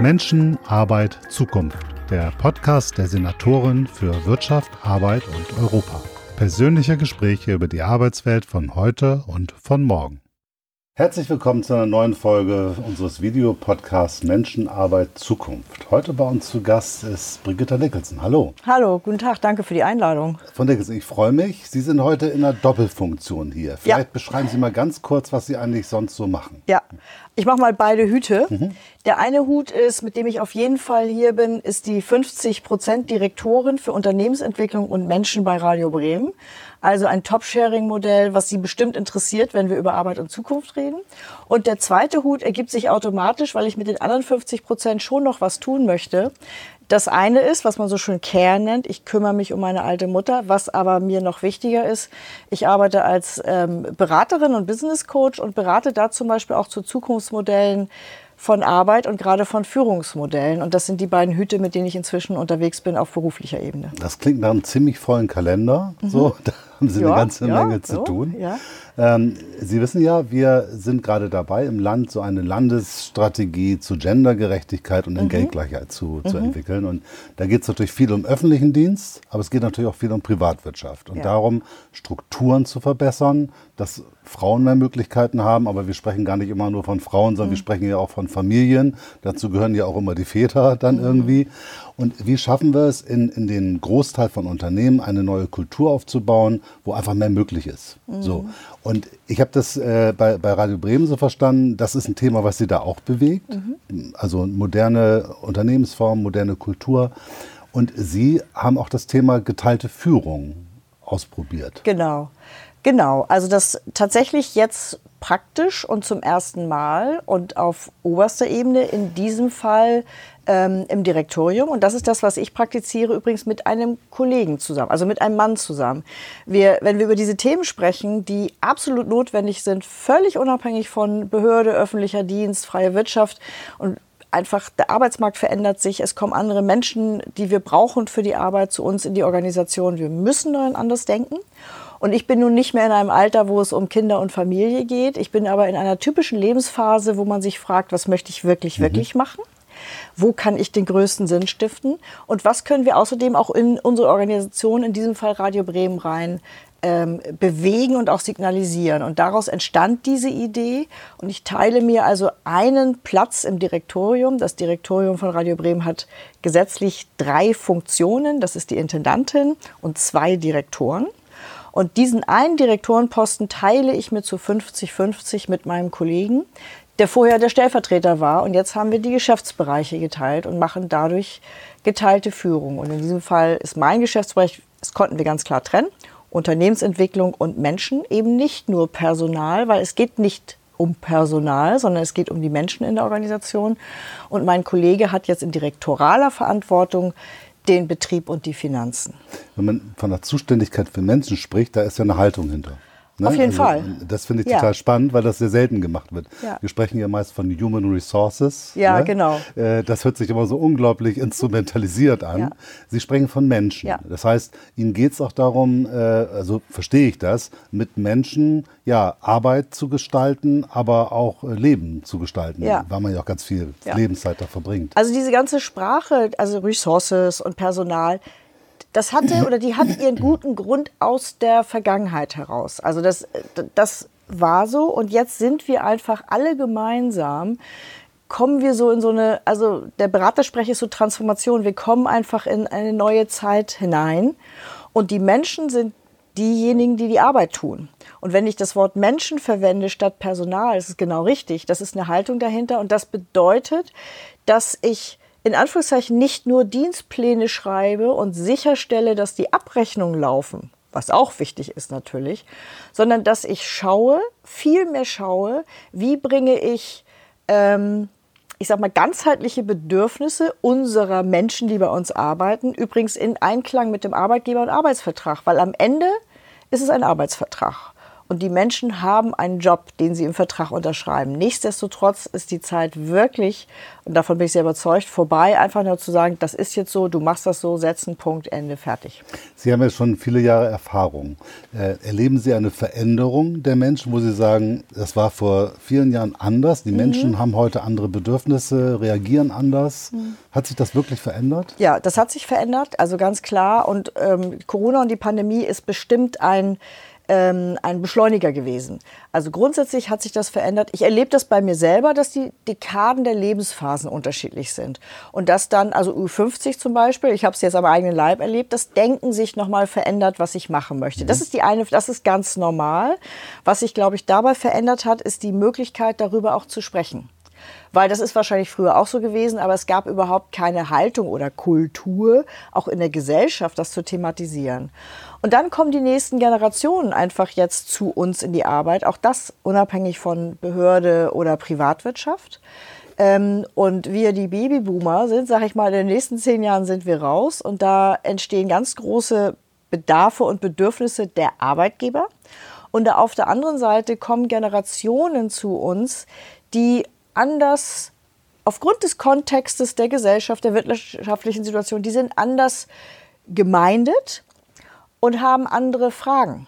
Menschen, Arbeit, Zukunft. Der Podcast der Senatorin für Wirtschaft, Arbeit und Europa. Persönliche Gespräche über die Arbeitswelt von heute und von morgen. Herzlich willkommen zu einer neuen Folge unseres Videopodcasts Menschen, Arbeit, Zukunft. Heute bei uns zu Gast ist Brigitta Nicholson. Hallo. Hallo, guten Tag, danke für die Einladung. Von Nicholson, ich freue mich. Sie sind heute in einer Doppelfunktion hier. Vielleicht ja. beschreiben Sie mal ganz kurz, was Sie eigentlich sonst so machen. Ja, ich mache mal beide Hüte. Mhm. Der eine Hut ist, mit dem ich auf jeden Fall hier bin, ist die 50% Direktorin für Unternehmensentwicklung und Menschen bei Radio Bremen. Also ein Top-Sharing-Modell, was Sie bestimmt interessiert, wenn wir über Arbeit und Zukunft reden. Und der zweite Hut ergibt sich automatisch, weil ich mit den anderen 50 Prozent schon noch was tun möchte. Das eine ist, was man so schön Care nennt, ich kümmere mich um meine alte Mutter. Was aber mir noch wichtiger ist, ich arbeite als ähm, Beraterin und Business Coach und berate da zum Beispiel auch zu Zukunftsmodellen von Arbeit und gerade von Führungsmodellen. Und das sind die beiden Hüte, mit denen ich inzwischen unterwegs bin auf beruflicher Ebene. Das klingt nach einem ziemlich vollen Kalender. Mhm. So, haben Sie ja, eine ganze ja, Menge zu so, tun. Ja. Ähm, Sie wissen ja, wir sind gerade dabei, im Land so eine Landesstrategie zu Gendergerechtigkeit und Entgeltgleichheit mhm. zu, zu mhm. entwickeln. Und da geht es natürlich viel um öffentlichen Dienst, aber es geht natürlich auch viel um Privatwirtschaft und darum, Strukturen zu verbessern, dass Frauen mehr Möglichkeiten haben. Aber wir sprechen gar nicht immer nur von Frauen, sondern mhm. wir sprechen ja auch von Familien. Dazu gehören ja auch immer die Väter dann mhm. irgendwie. Und wie schaffen wir es, in, in den Großteil von Unternehmen eine neue Kultur aufzubauen, wo einfach mehr möglich ist? Mhm. So. Und ich habe das äh, bei, bei Radio Bremen so verstanden, das ist ein Thema, was Sie da auch bewegt. Mhm. Also moderne Unternehmensform, moderne Kultur. Und Sie haben auch das Thema geteilte Führung ausprobiert. Genau. Genau, also das tatsächlich jetzt praktisch und zum ersten Mal und auf oberster Ebene in diesem Fall ähm, im Direktorium. Und das ist das, was ich praktiziere, übrigens mit einem Kollegen zusammen, also mit einem Mann zusammen. Wir, wenn wir über diese Themen sprechen, die absolut notwendig sind, völlig unabhängig von Behörde, öffentlicher Dienst, freie Wirtschaft und einfach der Arbeitsmarkt verändert sich, es kommen andere Menschen, die wir brauchen für die Arbeit zu uns in die Organisation. Wir müssen daran anders denken. Und ich bin nun nicht mehr in einem Alter, wo es um Kinder und Familie geht. Ich bin aber in einer typischen Lebensphase, wo man sich fragt, was möchte ich wirklich, mhm. wirklich machen? Wo kann ich den größten Sinn stiften? Und was können wir außerdem auch in unsere Organisation, in diesem Fall Radio Bremen rein, ähm, bewegen und auch signalisieren. Und daraus entstand diese Idee. Und ich teile mir also einen Platz im Direktorium. Das Direktorium von Radio Bremen hat gesetzlich drei Funktionen. Das ist die Intendantin und zwei Direktoren. Und diesen einen Direktorenposten teile ich mir zu 50-50 mit meinem Kollegen, der vorher der Stellvertreter war. Und jetzt haben wir die Geschäftsbereiche geteilt und machen dadurch geteilte Führung. Und in diesem Fall ist mein Geschäftsbereich, das konnten wir ganz klar trennen, Unternehmensentwicklung und Menschen, eben nicht nur Personal, weil es geht nicht um Personal, sondern es geht um die Menschen in der Organisation. Und mein Kollege hat jetzt in direktoraler Verantwortung den Betrieb und die Finanzen. Wenn man von der Zuständigkeit für Menschen spricht, da ist ja eine Haltung hinter. Ne? Auf jeden also, Fall. Das finde ich ja. total spannend, weil das sehr selten gemacht wird. Ja. Wir sprechen ja meist von Human Resources. Ja, ne? genau. Äh, das hört sich immer so unglaublich instrumentalisiert an. Ja. Sie sprechen von Menschen. Das heißt, Ihnen geht es auch darum, äh, also verstehe ich das, mit Menschen ja, Arbeit zu gestalten, aber auch äh, Leben zu gestalten, weil man ja auch ganz viel Lebenszeit da verbringt. Also diese ganze Sprache, also Resources und Personal, das hatte oder die hat ihren guten Grund aus der Vergangenheit heraus. Also das, das war so und jetzt sind wir einfach alle gemeinsam kommen wir so in so eine, also der Beratersprech ist so Transformation, wir kommen einfach in eine neue Zeit hinein und die Menschen sind diejenigen, die die Arbeit tun. Und wenn ich das Wort Menschen verwende statt Personal, ist es genau richtig. Das ist eine Haltung dahinter und das bedeutet, dass ich in Anführungszeichen nicht nur Dienstpläne schreibe und sicherstelle, dass die Abrechnungen laufen, was auch wichtig ist natürlich, sondern dass ich schaue, viel mehr schaue, wie bringe ich, ähm, ich sag mal, ganzheitliche Bedürfnisse unserer Menschen, die bei uns arbeiten, übrigens in Einklang mit dem Arbeitgeber und Arbeitsvertrag, weil am Ende ist es ein Arbeitsvertrag. Und die Menschen haben einen Job, den sie im Vertrag unterschreiben. Nichtsdestotrotz ist die Zeit wirklich, und davon bin ich sehr überzeugt, vorbei, einfach nur zu sagen, das ist jetzt so, du machst das so, setzen, Punkt, Ende, fertig. Sie haben ja schon viele Jahre Erfahrung. Äh, erleben Sie eine Veränderung der Menschen, wo Sie sagen, das war vor vielen Jahren anders, die mhm. Menschen haben heute andere Bedürfnisse, reagieren anders? Mhm. Hat sich das wirklich verändert? Ja, das hat sich verändert, also ganz klar. Und ähm, Corona und die Pandemie ist bestimmt ein ähm, ein Beschleuniger gewesen. Also grundsätzlich hat sich das verändert. Ich erlebe das bei mir selber, dass die Dekaden der Lebensphasen unterschiedlich sind. Und dass dann, also U50 zum Beispiel, ich habe es jetzt am eigenen Leib erlebt, das Denken sich nochmal verändert, was ich machen möchte. Das mhm. ist die eine, das ist ganz normal. Was sich, glaube ich, dabei verändert hat, ist die Möglichkeit, darüber auch zu sprechen weil das ist wahrscheinlich früher auch so gewesen, aber es gab überhaupt keine Haltung oder Kultur, auch in der Gesellschaft, das zu thematisieren. Und dann kommen die nächsten Generationen einfach jetzt zu uns in die Arbeit, auch das unabhängig von Behörde oder Privatwirtschaft. Ähm, und wir, die Babyboomer, sind, sag ich mal, in den nächsten zehn Jahren sind wir raus und da entstehen ganz große Bedarfe und Bedürfnisse der Arbeitgeber. Und auf der anderen Seite kommen Generationen zu uns, die anders aufgrund des Kontextes der Gesellschaft, der wirtschaftlichen Situation, die sind anders gemeindet und haben andere Fragen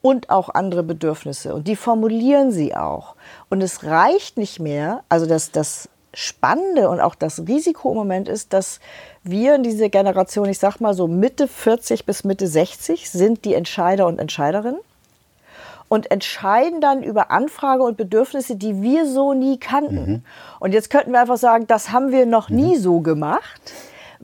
und auch andere Bedürfnisse. Und die formulieren sie auch. Und es reicht nicht mehr, also das, das Spannende und auch das Risiko im Moment ist, dass wir in dieser Generation, ich sag mal so Mitte 40 bis Mitte 60, sind die Entscheider und Entscheiderinnen und entscheiden dann über Anfrage und Bedürfnisse, die wir so nie kannten. Mhm. Und jetzt könnten wir einfach sagen, das haben wir noch mhm. nie so gemacht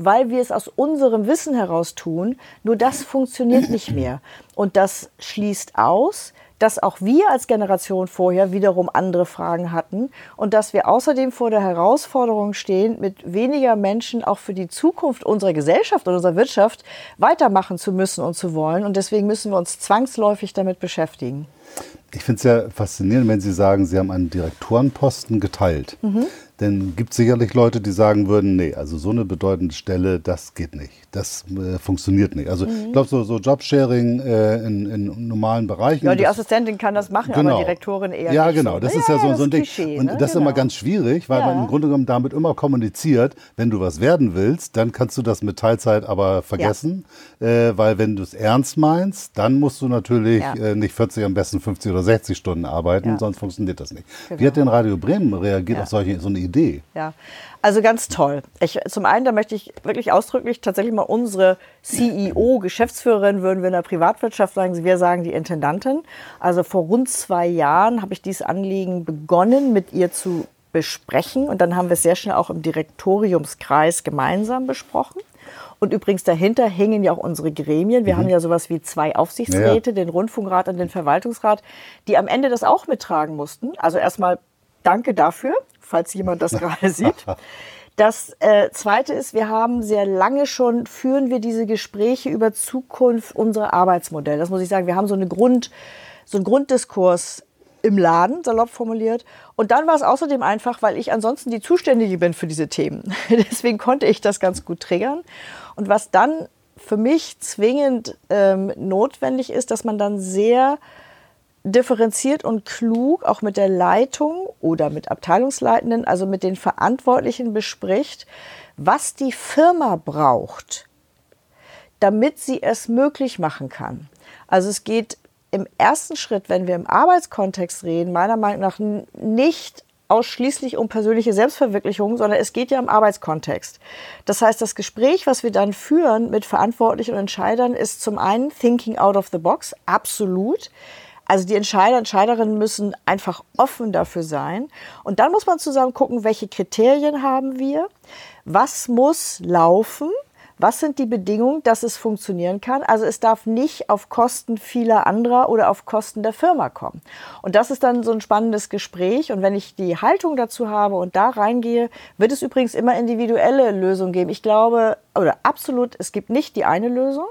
weil wir es aus unserem Wissen heraus tun. Nur das funktioniert nicht mehr. Und das schließt aus, dass auch wir als Generation vorher wiederum andere Fragen hatten und dass wir außerdem vor der Herausforderung stehen, mit weniger Menschen auch für die Zukunft unserer Gesellschaft und unserer Wirtschaft weitermachen zu müssen und zu wollen. Und deswegen müssen wir uns zwangsläufig damit beschäftigen. Ich finde es ja faszinierend, wenn Sie sagen, Sie haben einen Direktorenposten geteilt. Mhm. Denn gibt sicherlich Leute, die sagen würden, nee, also so eine bedeutende Stelle, das geht nicht. Das äh, funktioniert nicht. Also mhm. ich glaube, so, so Jobsharing äh, in, in, normalen Bereichen. Ja, die das, Assistentin kann das machen, genau. aber Direktorin eher Ja, nicht genau. So. Das ja, ist ja, so, so ein Ding. Klischee, Und ne? das ist genau. immer ganz schwierig, weil ja. man im Grunde genommen damit immer kommuniziert, wenn du was werden willst, dann kannst du das mit Teilzeit aber vergessen. Ja. Äh, weil wenn du es ernst meinst, dann musst du natürlich äh, nicht 40, am besten 50 oder 60 Stunden arbeiten, sonst funktioniert das nicht. Genau. Wie hat denn Radio Bremen reagiert auf solche, so eine Idee? Idee. Ja, also ganz toll. Ich, zum einen, da möchte ich wirklich ausdrücklich tatsächlich mal unsere CEO, Geschäftsführerin, würden wir in der Privatwirtschaft sagen, wir sagen die Intendantin. Also vor rund zwei Jahren habe ich dieses Anliegen begonnen, mit ihr zu besprechen. Und dann haben wir es sehr schnell auch im Direktoriumskreis gemeinsam besprochen. Und übrigens dahinter hängen ja auch unsere Gremien. Wir mhm. haben ja sowas wie zwei Aufsichtsräte, ja. den Rundfunkrat und den Verwaltungsrat, die am Ende das auch mittragen mussten. Also erstmal danke dafür falls jemand das gerade sieht. Das äh, Zweite ist, wir haben sehr lange schon, führen wir diese Gespräche über Zukunft unserer Arbeitsmodelle. Das muss ich sagen, wir haben so, eine Grund, so einen Grunddiskurs im Laden, salopp formuliert. Und dann war es außerdem einfach, weil ich ansonsten die Zuständige bin für diese Themen. Deswegen konnte ich das ganz gut triggern. Und was dann für mich zwingend ähm, notwendig ist, dass man dann sehr differenziert und klug auch mit der Leitung oder mit Abteilungsleitenden, also mit den Verantwortlichen bespricht, was die Firma braucht, damit sie es möglich machen kann. Also es geht im ersten Schritt, wenn wir im Arbeitskontext reden, meiner Meinung nach nicht ausschließlich um persönliche Selbstverwirklichung, sondern es geht ja im Arbeitskontext. Das heißt, das Gespräch, was wir dann führen mit Verantwortlichen und Entscheidern, ist zum einen Thinking out of the box, absolut. Also die Entscheider, Entscheiderinnen müssen einfach offen dafür sein. Und dann muss man zusammen gucken, welche Kriterien haben wir, was muss laufen, was sind die Bedingungen, dass es funktionieren kann. Also es darf nicht auf Kosten vieler anderer oder auf Kosten der Firma kommen. Und das ist dann so ein spannendes Gespräch. Und wenn ich die Haltung dazu habe und da reingehe, wird es übrigens immer individuelle Lösungen geben. Ich glaube, oder absolut, es gibt nicht die eine Lösung.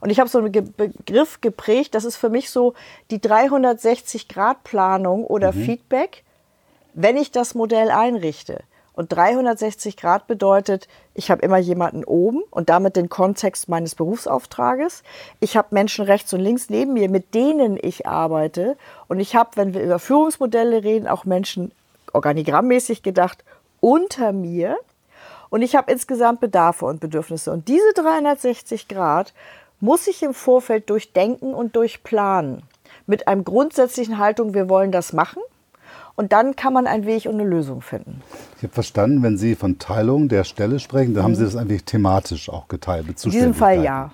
Und ich habe so einen Begriff geprägt, das ist für mich so die 360-Grad-Planung oder mhm. Feedback, wenn ich das Modell einrichte. Und 360 Grad bedeutet, ich habe immer jemanden oben und damit den Kontext meines Berufsauftrages. Ich habe Menschen rechts und links neben mir, mit denen ich arbeite. Und ich habe, wenn wir über Führungsmodelle reden, auch Menschen organigrammmäßig gedacht unter mir. Und ich habe insgesamt Bedarfe und Bedürfnisse. Und diese 360 Grad muss ich im Vorfeld durchdenken und durchplanen. Mit einem grundsätzlichen Haltung, wir wollen das machen und dann kann man einen Weg und eine Lösung finden. Ich habe verstanden, wenn Sie von Teilung der Stelle sprechen, dann mhm. haben Sie das eigentlich thematisch auch geteilt. In diesem Fall ja.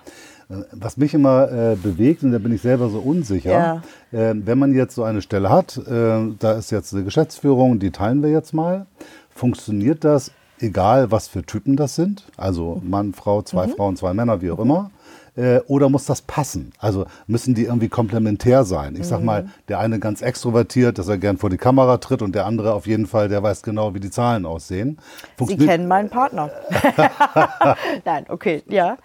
Äh, was mich immer äh, bewegt, und da bin ich selber so unsicher, ja. äh, wenn man jetzt so eine Stelle hat, äh, da ist jetzt eine Geschäftsführung, die teilen wir jetzt mal, funktioniert das, egal was für Typen das sind? Also Mann, Frau, zwei mhm. Frauen, zwei Männer, wie auch mhm. immer. Äh, oder muss das passen? Also müssen die irgendwie komplementär sein? Ich sag mal, mhm. der eine ganz extrovertiert, dass er gern vor die Kamera tritt und der andere auf jeden Fall, der weiß genau, wie die Zahlen aussehen. Sie kennen meinen Partner. Nein, okay, ja.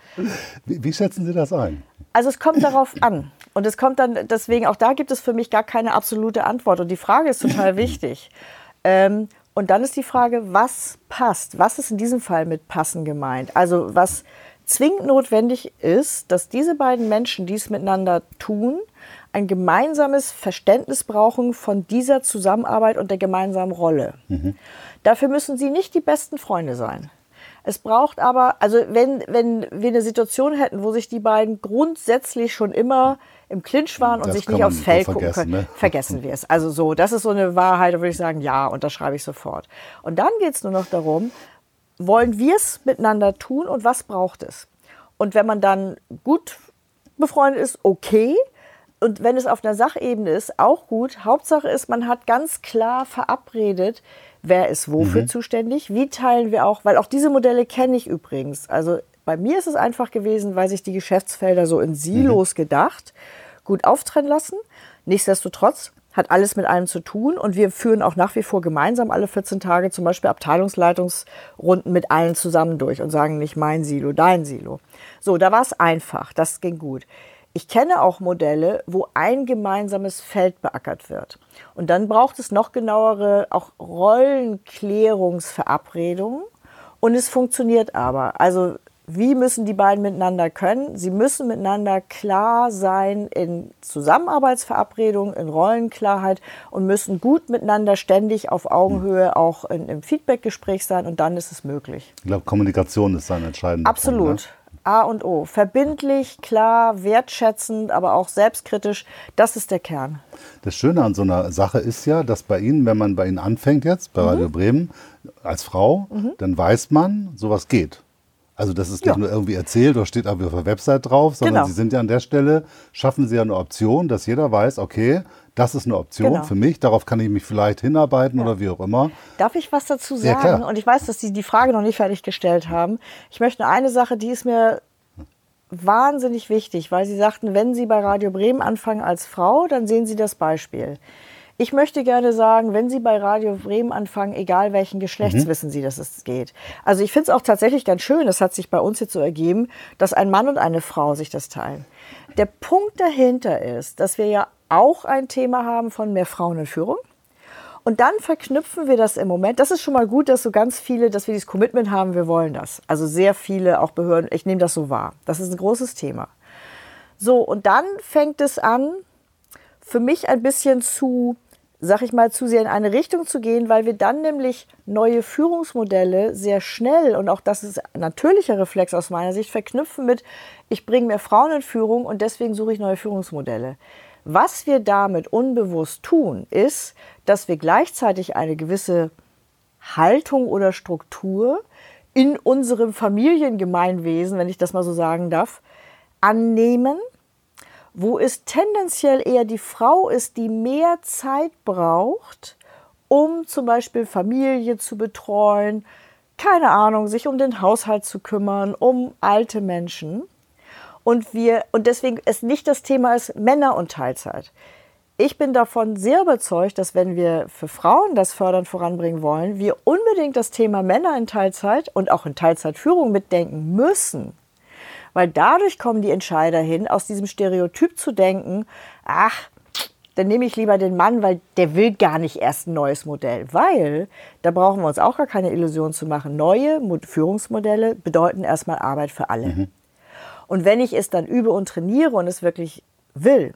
Wie, wie schätzen Sie das ein? Also es kommt darauf an. Und es kommt dann, deswegen, auch da gibt es für mich gar keine absolute Antwort. Und die Frage ist total wichtig. Ähm, und dann ist die Frage, was passt? Was ist in diesem Fall mit passen gemeint? Also was zwingend notwendig ist, dass diese beiden Menschen, die es miteinander tun, ein gemeinsames Verständnis brauchen von dieser Zusammenarbeit und der gemeinsamen Rolle. Mhm. Dafür müssen sie nicht die besten Freunde sein. Es braucht aber, also wenn, wenn wir eine Situation hätten, wo sich die beiden grundsätzlich schon immer im Clinch waren und das sich nicht aufs Feld gucken können, ne? vergessen wir es. Also so, das ist so eine Wahrheit, da würde ich sagen, ja, unterschreibe ich sofort. Und dann geht es nur noch darum, wollen wir es miteinander tun und was braucht es? Und wenn man dann gut befreundet ist, okay. Und wenn es auf einer Sachebene ist, auch gut. Hauptsache ist, man hat ganz klar verabredet, wer ist wofür mhm. zuständig, wie teilen wir auch, weil auch diese Modelle kenne ich übrigens. Also bei mir ist es einfach gewesen, weil sich die Geschäftsfelder so in Silos mhm. gedacht, gut auftrennen lassen. Nichtsdestotrotz hat alles mit allem zu tun und wir führen auch nach wie vor gemeinsam alle 14 Tage zum Beispiel Abteilungsleitungsrunden mit allen zusammen durch und sagen nicht mein Silo, dein Silo. So, da war es einfach, das ging gut. Ich kenne auch Modelle, wo ein gemeinsames Feld beackert wird. Und dann braucht es noch genauere auch Rollenklärungsverabredungen. Und es funktioniert aber. Also wie müssen die beiden miteinander können? Sie müssen miteinander klar sein in Zusammenarbeitsverabredungen, in Rollenklarheit und müssen gut miteinander ständig auf Augenhöhe auch in, im Feedbackgespräch sein und dann ist es möglich. Ich glaube, Kommunikation ist dann entscheidend. Absolut. Punkt, ne? A und O. Verbindlich, klar, wertschätzend, aber auch selbstkritisch. Das ist der Kern. Das Schöne an so einer Sache ist ja, dass bei Ihnen, wenn man bei Ihnen anfängt jetzt, bei mhm. Radio Bremen, als Frau, mhm. dann weiß man, sowas geht. Also das ist nicht ja. nur irgendwie erzählt oder steht aber auf der Website drauf, sondern genau. Sie sind ja an der Stelle, schaffen Sie ja eine Option, dass jeder weiß, okay, das ist eine Option genau. für mich, darauf kann ich mich vielleicht hinarbeiten ja. oder wie auch immer. Darf ich was dazu sagen? Ja, Und ich weiß, dass Sie die Frage noch nicht fertig gestellt haben. Ich möchte eine Sache, die ist mir wahnsinnig wichtig, weil Sie sagten, wenn Sie bei Radio Bremen anfangen als Frau, dann sehen Sie das Beispiel. Ich möchte gerne sagen, wenn Sie bei Radio Bremen anfangen, egal welchen Geschlechts, mhm. wissen Sie, dass es geht. Also ich finde es auch tatsächlich ganz schön, das hat sich bei uns jetzt so ergeben, dass ein Mann und eine Frau sich das teilen. Der Punkt dahinter ist, dass wir ja auch ein Thema haben von mehr Frauen in Führung. Und dann verknüpfen wir das im Moment. Das ist schon mal gut, dass so ganz viele, dass wir dieses Commitment haben, wir wollen das. Also sehr viele, auch Behörden, ich nehme das so wahr. Das ist ein großes Thema. So, und dann fängt es an, für mich ein bisschen zu sag ich mal, zu sehr in eine Richtung zu gehen, weil wir dann nämlich neue Führungsmodelle sehr schnell und auch das ist ein natürlicher Reflex aus meiner Sicht verknüpfen mit, ich bringe mehr Frauen in Führung und deswegen suche ich neue Führungsmodelle. Was wir damit unbewusst tun, ist, dass wir gleichzeitig eine gewisse Haltung oder Struktur in unserem Familiengemeinwesen, wenn ich das mal so sagen darf, annehmen wo es tendenziell eher die Frau ist, die mehr Zeit braucht, um zum Beispiel Familie zu betreuen, keine Ahnung, sich um den Haushalt zu kümmern, um alte Menschen. Und wir, und deswegen ist nicht das Thema ist Männer und Teilzeit. Ich bin davon sehr überzeugt, dass wenn wir für Frauen das Fördern voranbringen wollen, wir unbedingt das Thema Männer in Teilzeit und auch in Teilzeitführung mitdenken müssen. Weil dadurch kommen die Entscheider hin, aus diesem Stereotyp zu denken, ach, dann nehme ich lieber den Mann, weil der will gar nicht erst ein neues Modell. Weil, da brauchen wir uns auch gar keine Illusion zu machen, neue Führungsmodelle bedeuten erstmal Arbeit für alle. Mhm. Und wenn ich es dann übe und trainiere und es wirklich will,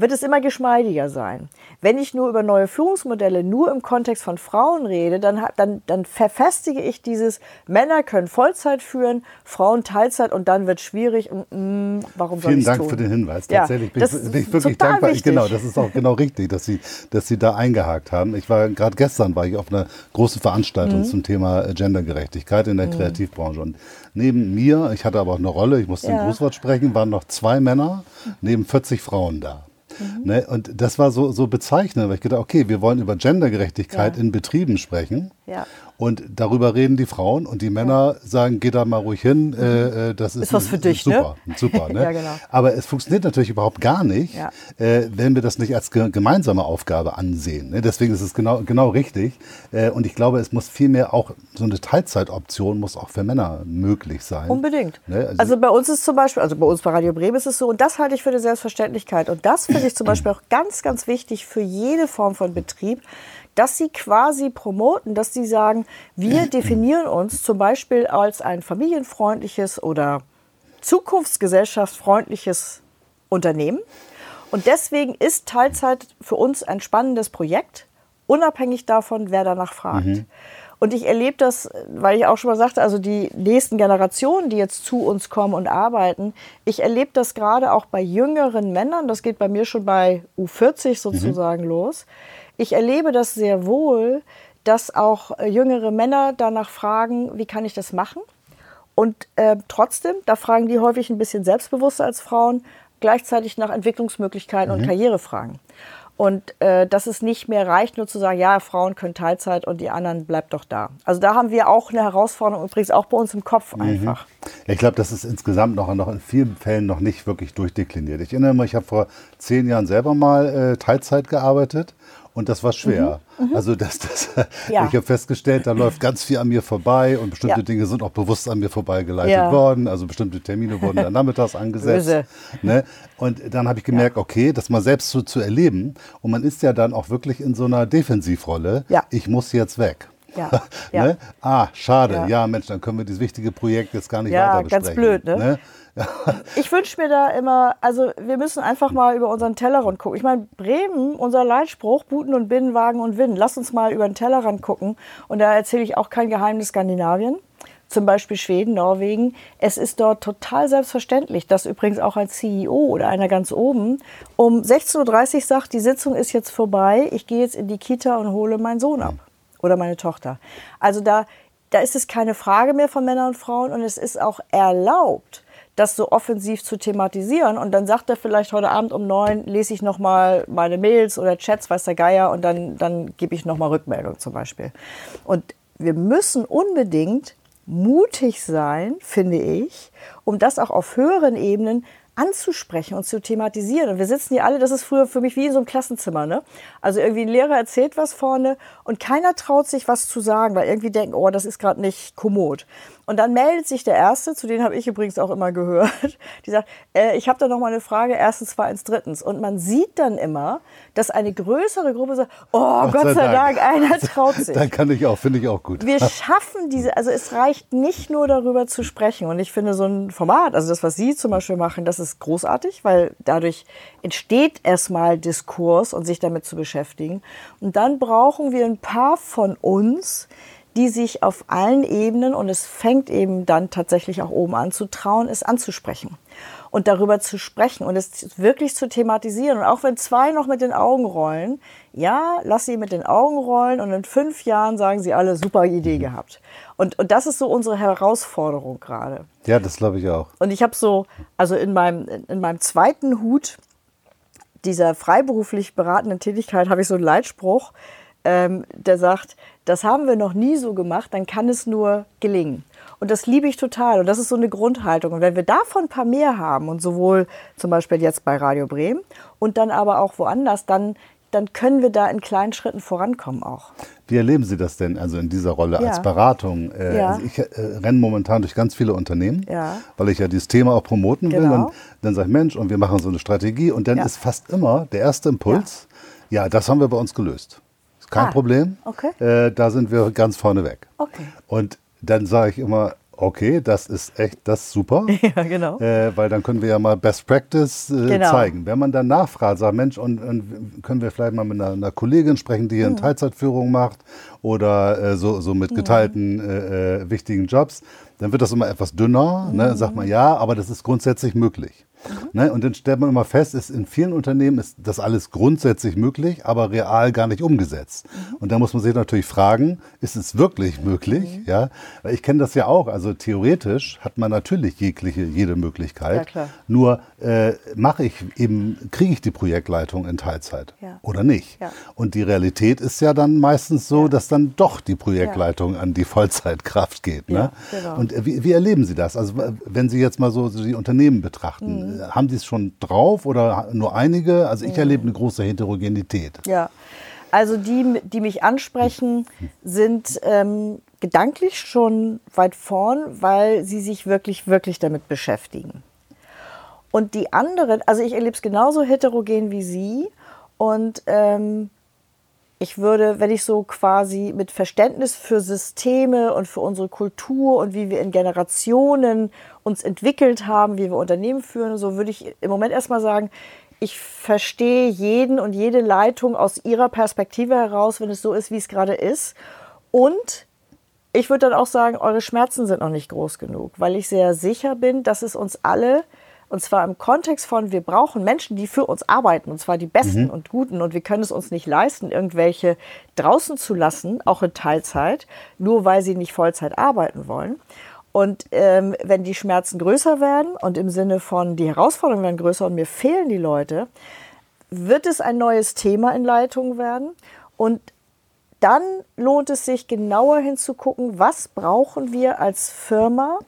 wird es immer geschmeidiger sein. Wenn ich nur über neue Führungsmodelle nur im Kontext von Frauen rede, dann, dann, dann verfestige ich dieses, Männer können Vollzeit führen, Frauen Teilzeit und dann wird es schwierig. Und, mh, warum Vielen Dank tun? für den Hinweis. Tatsächlich ja, bin, ich, bin ich wirklich dankbar. Wichtig. Genau, das ist auch genau richtig, dass Sie, dass Sie da eingehakt haben. Ich war gerade gestern war ich auf einer großen Veranstaltung mhm. zum Thema Gendergerechtigkeit in der mhm. Kreativbranche und neben mir, ich hatte aber auch eine Rolle, ich musste ja. ein Grußwort sprechen, waren noch zwei Männer neben 40 Frauen da. Mhm. Ne? Und das war so, so bezeichnend, weil ich gedacht, okay, wir wollen über Gendergerechtigkeit ja. in Betrieben sprechen. Ja. Und darüber reden die Frauen und die Männer sagen, geh da mal ruhig hin, äh, äh das ist, ist was für dich, super, ne? super. Ne? ja, genau. Aber es funktioniert natürlich überhaupt gar nicht, ja. äh, wenn wir das nicht als gemeinsame Aufgabe ansehen. Ne? Deswegen ist es genau, genau richtig. Äh, und ich glaube, es muss vielmehr auch so eine Teilzeitoption muss auch für Männer möglich sein. Unbedingt. Ne? Also, also, bei uns ist zum Beispiel, also bei uns bei Radio Bremen ist es so, und das halte ich für eine Selbstverständlichkeit. Und das finde ich zum Beispiel auch ganz, ganz wichtig für jede Form von Betrieb dass sie quasi promoten, dass sie sagen, wir definieren uns zum Beispiel als ein familienfreundliches oder zukunftsgesellschaftsfreundliches Unternehmen. Und deswegen ist Teilzeit für uns ein spannendes Projekt, unabhängig davon, wer danach fragt. Mhm. Und ich erlebe das, weil ich auch schon mal sagte, also die nächsten Generationen, die jetzt zu uns kommen und arbeiten, ich erlebe das gerade auch bei jüngeren Männern, das geht bei mir schon bei U40 sozusagen mhm. los, ich erlebe das sehr wohl, dass auch äh, jüngere Männer danach fragen, wie kann ich das machen? Und äh, trotzdem, da fragen die häufig ein bisschen selbstbewusster als Frauen, gleichzeitig nach Entwicklungsmöglichkeiten mhm. und Karrierefragen. Und äh, dass es nicht mehr reicht, nur zu sagen, ja, Frauen können Teilzeit und die anderen bleibt doch da. Also da haben wir auch eine Herausforderung, übrigens auch bei uns im Kopf mhm. einfach. Ich glaube, das ist insgesamt noch, noch in vielen Fällen noch nicht wirklich durchdekliniert. Ich erinnere mich, ich habe vor zehn Jahren selber mal äh, Teilzeit gearbeitet und das war schwer. Mhm, mhm. also das, das, ja. ich habe festgestellt, da läuft ganz viel an mir vorbei und bestimmte ja. Dinge sind auch bewusst an mir vorbeigeleitet ja. worden. Also bestimmte Termine wurden dann nachmittags angesetzt. Ne? Und dann habe ich gemerkt, okay, das mal selbst so zu erleben. Und man ist ja dann auch wirklich in so einer Defensivrolle. Ich muss jetzt weg. Ja, ne? Ah, schade. Ja. ja. Mensch, dann können wir dieses wichtige Projekt jetzt gar nicht ja, weiter besprechen. Ja, ganz blöd, ne? ne? Ich wünsche mir da immer, also wir müssen einfach mal über unseren Tellerrand gucken. Ich meine, Bremen, unser Leitspruch, Buten und Binnen, Wagen und Winnen. Lass uns mal über den Tellerrand gucken. Und da erzähle ich auch kein Geheimnis Skandinavien. Zum Beispiel Schweden, Norwegen. Es ist dort total selbstverständlich, dass übrigens auch ein CEO oder einer ganz oben um 16.30 Uhr sagt, die Sitzung ist jetzt vorbei, ich gehe jetzt in die Kita und hole meinen Sohn ab oder meine Tochter. Also da, da ist es keine Frage mehr von Männern und Frauen und es ist auch erlaubt, das so offensiv zu thematisieren. Und dann sagt er vielleicht heute Abend um neun, lese ich nochmal meine Mails oder Chats, weiß der Geier, und dann, dann gebe ich nochmal Rückmeldung zum Beispiel. Und wir müssen unbedingt mutig sein, finde ich, um das auch auf höheren Ebenen anzusprechen und zu thematisieren. Und wir sitzen hier alle, das ist früher für mich wie in so einem Klassenzimmer. Ne? Also irgendwie ein Lehrer erzählt was vorne und keiner traut sich was zu sagen, weil irgendwie denken, oh, das ist gerade nicht kommod. Und dann meldet sich der Erste, zu denen habe ich übrigens auch immer gehört, die sagt, äh, ich habe da noch mal eine Frage, erstens, zweitens, drittens. Und man sieht dann immer, dass eine größere Gruppe sagt, oh, Gott, Gott sei, sei Dank. Dank, einer traut sich. Dann kann ich auch, finde ich auch gut. Wir schaffen diese, also es reicht nicht nur darüber zu sprechen. Und ich finde so ein Format, also das, was Sie zum Beispiel machen, das ist großartig, weil dadurch entsteht erstmal Diskurs und sich damit zu beschäftigen. Und dann brauchen wir ein paar von uns, die sich auf allen Ebenen, und es fängt eben dann tatsächlich auch oben an, zu trauen, es anzusprechen und darüber zu sprechen und es wirklich zu thematisieren. Und auch wenn zwei noch mit den Augen rollen, ja, lass sie mit den Augen rollen und in fünf Jahren sagen sie alle, super Idee gehabt. Und, und das ist so unsere Herausforderung gerade. Ja, das glaube ich auch. Und ich habe so, also in meinem, in meinem zweiten Hut dieser freiberuflich beratenden Tätigkeit habe ich so einen Leitspruch, ähm, der sagt, das haben wir noch nie so gemacht, dann kann es nur gelingen. Und das liebe ich total. Und das ist so eine Grundhaltung. Und wenn wir davon ein paar mehr haben, und sowohl zum Beispiel jetzt bei Radio Bremen und dann aber auch woanders, dann, dann können wir da in kleinen Schritten vorankommen auch. Wie erleben Sie das denn also in dieser Rolle ja. als Beratung? Äh, ja. also ich äh, renne momentan durch ganz viele Unternehmen, ja. weil ich ja dieses Thema auch promoten will. Genau. Und dann sage ich, Mensch, und wir machen so eine Strategie. Und dann ist fast immer der erste Impuls, Ja, das haben wir bei uns gelöst. Kein ah, Problem. Okay. Äh, da sind wir ganz vorne weg. Okay. Und dann sage ich immer, okay, das ist echt, das ist super. Ja, genau. Äh, weil dann können wir ja mal Best Practice äh, genau. zeigen. Wenn man dann nachfragt, sagt, Mensch, und, und, können wir vielleicht mal mit einer, einer Kollegin sprechen, die hier mhm. eine Teilzeitführung macht oder äh, so, so mit geteilten mhm. Äh, äh, wichtigen Jobs, dann wird das immer etwas dünner. Ne? Mhm. Ne? Sagt man ja, aber das ist grundsätzlich möglich. Mhm. Ne? Und dann stellt man immer fest, ist in vielen Unternehmen ist das alles grundsätzlich möglich, aber real gar nicht umgesetzt. Mhm. Und da muss man sich natürlich fragen, ist es wirklich möglich? Mhm. Ja, Weil ich kenne das ja auch. Also theoretisch hat man natürlich jegliche, jede Möglichkeit. Ja, Nur äh, mache ich eben, kriege ich die Projektleitung in Teilzeit ja. oder nicht? Ja. Und die Realität ist ja dann meistens so, dass dann doch die Projektleitung an die Vollzeitkraft geht. Ne? Genau. Und äh, wie, wie, erleben Sie das? Also wenn Sie jetzt mal so, so die Unternehmen betrachten, mhm. haben die es schon drauf oder nur einige? Also ich mhm. erlebe eine große Heterogenität. Ja, also die, die mich ansprechen, sind ähm, gedanklich schon weit vorn, weil sie sich wirklich, wirklich damit beschäftigen. Und die anderen, also ich erlebe es genauso heterogen wie Sie. Und ähm, ich würde, wenn ich so quasi mit Verständnis für Systeme und für unsere Kultur und wie wir in Generationen uns entwickelt haben, wie wir Unternehmen führen, so würde ich im Moment erstmal sagen, ich verstehe jeden und jede Leitung aus ihrer Perspektive heraus, wenn es so ist, wie es gerade ist. Und ich würde dann auch sagen, eure Schmerzen sind noch nicht groß genug, weil ich sehr sicher bin, dass es uns alle und zwar im Kontext von, wir brauchen Menschen, die für uns arbeiten, und zwar die Besten mhm. und Guten. Und wir können es uns nicht leisten, irgendwelche draußen zu lassen, auch in Teilzeit, nur weil sie nicht Vollzeit arbeiten wollen. Und ähm, wenn die Schmerzen größer werden und im Sinne von, die Herausforderungen werden größer und mir fehlen die Leute, wird es ein neues Thema in Leitung werden. Und dann lohnt es sich genauer hinzugucken, was brauchen wir als Firma,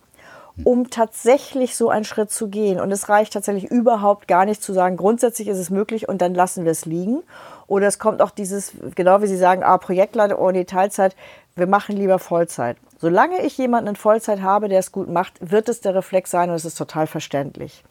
um tatsächlich so einen Schritt zu gehen. Und es reicht tatsächlich überhaupt gar nicht zu sagen, grundsätzlich ist es möglich und dann lassen wir es liegen. Oder es kommt auch dieses, genau wie Sie sagen, ah, Projektleiter, oh nee, Teilzeit, wir machen lieber Vollzeit. Solange ich jemanden in Vollzeit habe, der es gut macht, wird es der Reflex sein und es ist total verständlich.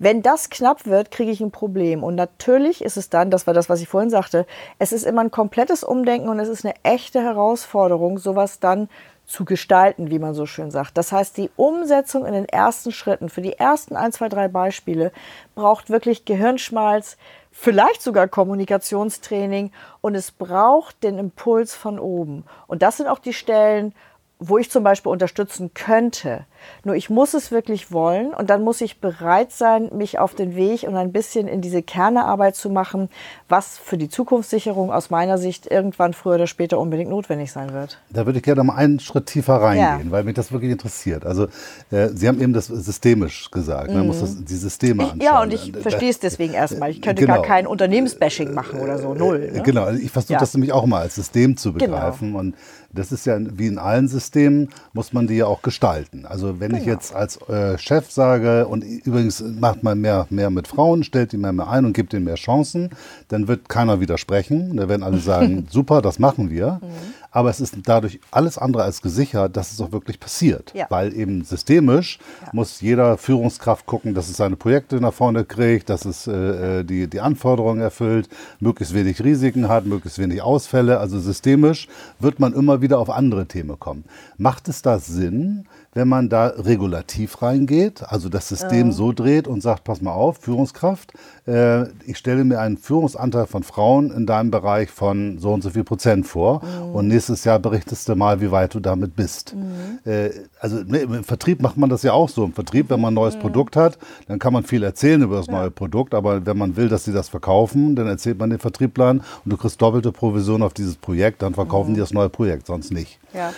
Wenn das knapp wird, kriege ich ein Problem. Und natürlich ist es dann, das war das, was ich vorhin sagte, es ist immer ein komplettes Umdenken und es ist eine echte Herausforderung, sowas dann zu gestalten, wie man so schön sagt. Das heißt, die Umsetzung in den ersten Schritten für die ersten ein, zwei, drei Beispiele braucht wirklich Gehirnschmalz, vielleicht sogar Kommunikationstraining und es braucht den Impuls von oben. Und das sind auch die Stellen, wo ich zum Beispiel unterstützen könnte. Nur ich muss es wirklich wollen und dann muss ich bereit sein, mich auf den Weg und ein bisschen in diese Kernearbeit zu machen, was für die Zukunftssicherung aus meiner Sicht irgendwann früher oder später unbedingt notwendig sein wird. Da würde ich gerne mal einen Schritt tiefer reingehen, ja. weil mich das wirklich interessiert. Also äh, Sie haben eben das systemisch gesagt, man muss das, die Systeme anschauen. Ja, und ich verstehe es deswegen erstmal. Ich könnte genau. gar kein Unternehmensbashing machen oder so, null. Ne? Genau, ich versuche ja. das nämlich auch mal als System zu genau. begreifen genau. und das ist ja wie in allen Systemen, muss man die ja auch gestalten. Also wenn genau. ich jetzt als äh, Chef sage, und übrigens macht man mehr, mehr mit Frauen, stellt die mehr, mehr ein und gibt ihnen mehr Chancen, dann wird keiner widersprechen. Da werden alle sagen, super, das machen wir. Mhm. Aber es ist dadurch alles andere als gesichert, dass es auch wirklich passiert. Ja. Weil eben systemisch ja. muss jeder Führungskraft gucken, dass es seine Projekte nach vorne kriegt, dass es äh, äh, die, die Anforderungen erfüllt, möglichst wenig Risiken hat, möglichst wenig Ausfälle. Also systemisch wird man immer wieder auf andere Themen kommen. Macht es da Sinn, wenn man da regulativ reingeht, also das System ja. so dreht und sagt, pass mal auf, Führungskraft, äh, ich stelle mir einen Führungsanteil von Frauen in deinem Bereich von so und so viel Prozent vor mhm. und nächstes Jahr berichtest du mal, wie weit du damit bist. Mhm. Äh, also ne, im Vertrieb macht man das ja auch so. Im Vertrieb, wenn man ein neues mhm. Produkt hat, dann kann man viel erzählen über das ja. neue Produkt, aber wenn man will, dass sie das verkaufen, dann erzählt man den Vertrieblern und du kriegst doppelte Provision auf dieses Projekt, dann verkaufen mhm. die das neue Projekt, sonst nicht. Ja.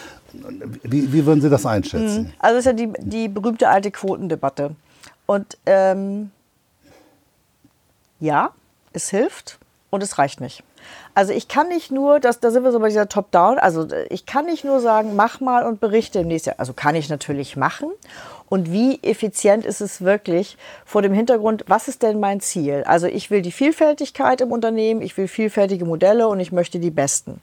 Wie, wie, würden Sie das einschätzen? Mhm. Also das ist ja die, die berühmte alte Quotendebatte. Und ähm, ja, es hilft und es reicht nicht. Also ich kann nicht nur, das, da sind wir so bei dieser Top-Down, also ich kann nicht nur sagen, mach mal und berichte im nächsten Jahr. Also kann ich natürlich machen und wie effizient ist es wirklich vor dem Hintergrund, was ist denn mein Ziel? Also ich will die Vielfältigkeit im Unternehmen, ich will vielfältige Modelle und ich möchte die besten.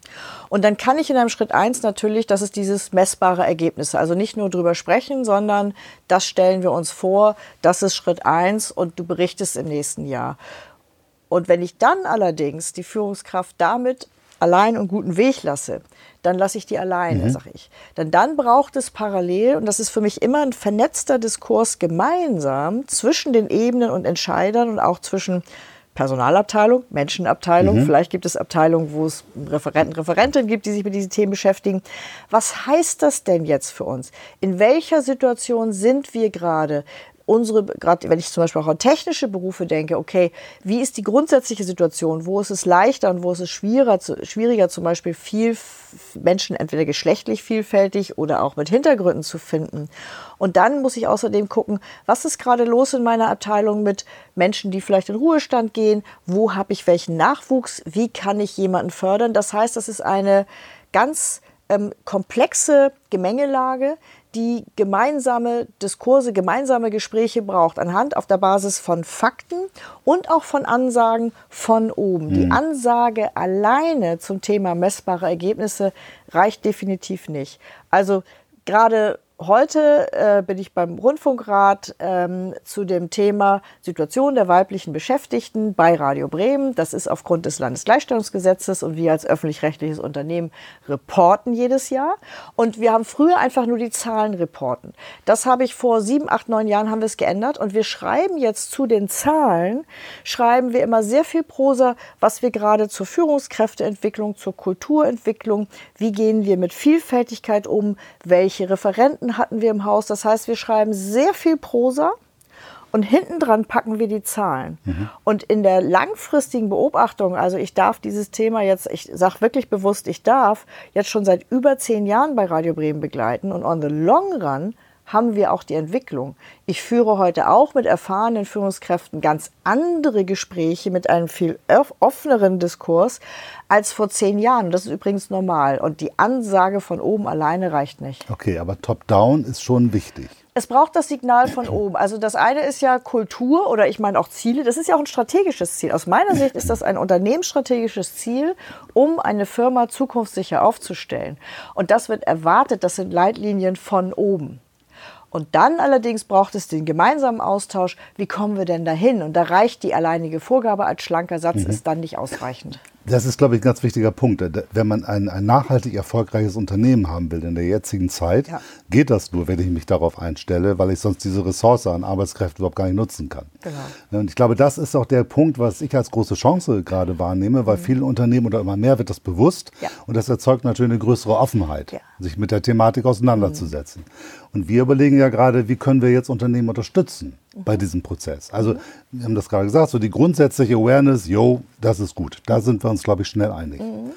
Und dann kann ich in einem Schritt eins natürlich, das ist dieses messbare Ergebnis. Also nicht nur drüber sprechen, sondern das stellen wir uns vor, das ist Schritt eins und du berichtest im nächsten Jahr. Und wenn ich dann allerdings die Führungskraft damit allein und guten Weg lasse, dann lasse ich die alleine, mhm. sage ich. Denn dann braucht es parallel, und das ist für mich immer ein vernetzter Diskurs gemeinsam zwischen den Ebenen und Entscheidern und auch zwischen Personalabteilung, Menschenabteilung. Mhm. Vielleicht gibt es Abteilungen, wo es Referenten, Referentinnen gibt, die sich mit diesen Themen beschäftigen. Was heißt das denn jetzt für uns? In welcher Situation sind wir gerade? Unsere, gerade wenn ich zum Beispiel auch an technische Berufe denke, okay, wie ist die grundsätzliche Situation? Wo ist es leichter und wo ist es schwieriger, schwieriger zum Beispiel viel Menschen entweder geschlechtlich vielfältig oder auch mit Hintergründen zu finden? Und dann muss ich außerdem gucken, was ist gerade los in meiner Abteilung mit Menschen, die vielleicht in Ruhestand gehen? Wo habe ich welchen Nachwuchs? Wie kann ich jemanden fördern? Das heißt, das ist eine ganz ähm, komplexe Gemengelage, die gemeinsame Diskurse, gemeinsame Gespräche braucht, anhand auf der Basis von Fakten und auch von Ansagen von oben. Mhm. Die Ansage alleine zum Thema messbare Ergebnisse reicht definitiv nicht. Also gerade Heute äh, bin ich beim Rundfunkrat ähm, zu dem Thema Situation der weiblichen Beschäftigten bei Radio Bremen. Das ist aufgrund des Landesgleichstellungsgesetzes und wir als öffentlich-rechtliches Unternehmen reporten jedes Jahr. Und wir haben früher einfach nur die Zahlen reporten. Das habe ich vor sieben, acht, neun Jahren haben wir es geändert und wir schreiben jetzt zu den Zahlen, schreiben wir immer sehr viel Prosa, was wir gerade zur Führungskräfteentwicklung, zur Kulturentwicklung, wie gehen wir mit Vielfältigkeit um, welche Referenten Seiten hatten wir im Haus. Das heißt, wir schreiben sehr viel Prosa und hinten dran packen wir die Zahlen. Mhm. Und in der langfristigen Beobachtung, also ich darf dieses Thema jetzt, ich sage wirklich bewusst, ich darf jetzt schon seit über zehn Jahren bei Radio Bremen begleiten und on the long run haben wir auch die Entwicklung. Ich führe heute auch mit erfahrenen Führungskräften ganz andere Gespräche mit einem viel offeneren Diskurs als vor zehn Jahren. Das ist übrigens normal. Und die Ansage von oben alleine reicht nicht. Okay, aber Top-Down ist schon wichtig. Es braucht das Signal von oben. Also das eine ist ja Kultur oder ich meine auch Ziele. Das ist ja auch ein strategisches Ziel. Aus meiner Sicht ist das ein unternehmensstrategisches Ziel, um eine Firma zukunftssicher aufzustellen. Und das wird erwartet. Das sind Leitlinien von oben. Und dann allerdings braucht es den gemeinsamen Austausch. Wie kommen wir denn dahin? Und da reicht die alleinige Vorgabe als schlanker Satz, mhm. ist dann nicht ausreichend. Das ist, glaube ich, ein ganz wichtiger Punkt. Wenn man ein, ein nachhaltig erfolgreiches Unternehmen haben will in der jetzigen Zeit, ja. geht das nur, wenn ich mich darauf einstelle, weil ich sonst diese Ressource an Arbeitskräften überhaupt gar nicht nutzen kann. Genau. Und ich glaube, das ist auch der Punkt, was ich als große Chance gerade wahrnehme, weil mhm. vielen Unternehmen oder immer mehr wird das bewusst ja. und das erzeugt natürlich eine größere Offenheit, ja. sich mit der Thematik auseinanderzusetzen. Mhm. Und wir überlegen ja gerade, wie können wir jetzt Unternehmen unterstützen bei diesem Prozess. Also, wir haben das gerade gesagt, so die grundsätzliche Awareness, yo, das ist gut. Da sind wir uns, glaube ich, schnell einig. Mhm.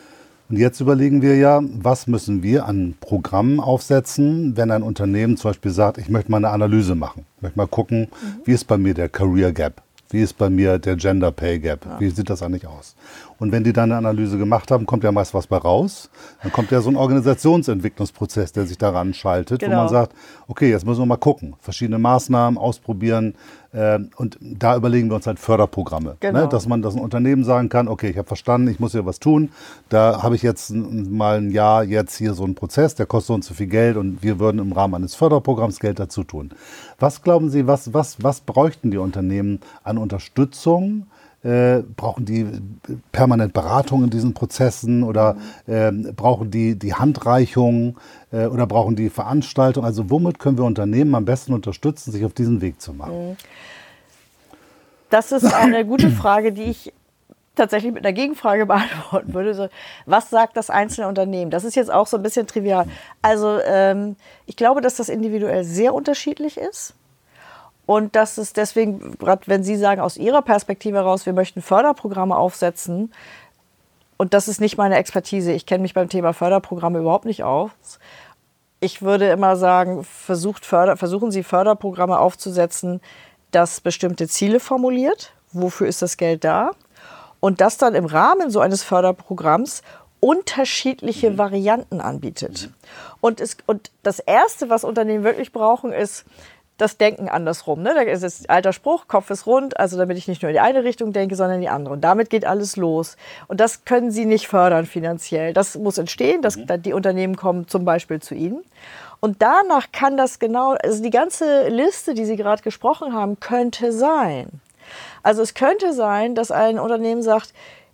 Und jetzt überlegen wir ja, was müssen wir an Programmen aufsetzen, wenn ein Unternehmen zum Beispiel sagt, ich möchte mal eine Analyse machen. Ich möchte mal gucken, mhm. wie ist bei mir der Career Gap? Wie ist bei mir der Gender Pay Gap? Ja. Wie sieht das eigentlich aus? Und wenn die dann eine Analyse gemacht haben, kommt ja meist was bei raus. Dann kommt ja so ein Organisationsentwicklungsprozess, der sich daran schaltet, genau. wo man sagt, okay, jetzt müssen wir mal gucken, verschiedene Maßnahmen ausprobieren. Äh, und da überlegen wir uns halt Förderprogramme, ne? genau. ne? dass man, dass ein Unternehmen sagen kann, okay, ich habe verstanden, ich muss hier was tun. Da habe ich jetzt mal ein Jahr jetzt hier so einen Prozess, der kostet uns so viel Geld und wir würden im Rahmen eines Förderprogramms Geld dazu tun. Was glauben Sie, was, was, was bräuchten die Unternehmen an Unterstützung? Äh, brauchen die permanent Beratung in diesen Prozessen oder äh, brauchen die die Handreichung äh, oder brauchen die Veranstaltung? Also womit können wir Unternehmen am besten unterstützen, sich auf diesen Weg zu machen? Das ist eine gute Frage, die ich tatsächlich mit einer Gegenfrage beantworten würde. So, was sagt das einzelne Unternehmen? Das ist jetzt auch so ein bisschen trivial. Also ähm, ich glaube, dass das individuell sehr unterschiedlich ist. Und das ist deswegen, gerade wenn Sie sagen, aus Ihrer Perspektive heraus, wir möchten Förderprogramme aufsetzen, und das ist nicht meine Expertise, ich kenne mich beim Thema Förderprogramme überhaupt nicht aus. Ich würde immer sagen, versucht Förder, versuchen Sie Förderprogramme aufzusetzen, das bestimmte Ziele formuliert. Wofür ist das Geld da? Und das dann im Rahmen so eines Förderprogramms unterschiedliche mhm. Varianten anbietet. Und, es, und das Erste, was Unternehmen wirklich brauchen, ist das Denken andersrum. Ne? Da ist es alter Spruch, Kopf ist rund, also damit ich nicht nur in die eine Richtung denke, sondern in die andere. Und damit geht alles los. Und das können Sie nicht fördern finanziell. Das muss entstehen, dass mhm. die Unternehmen kommen zum Beispiel zu Ihnen. Und danach kann das genau, also die ganze Liste, die Sie gerade gesprochen haben, könnte sein. Also es könnte sein, dass ein Unternehmen sagt,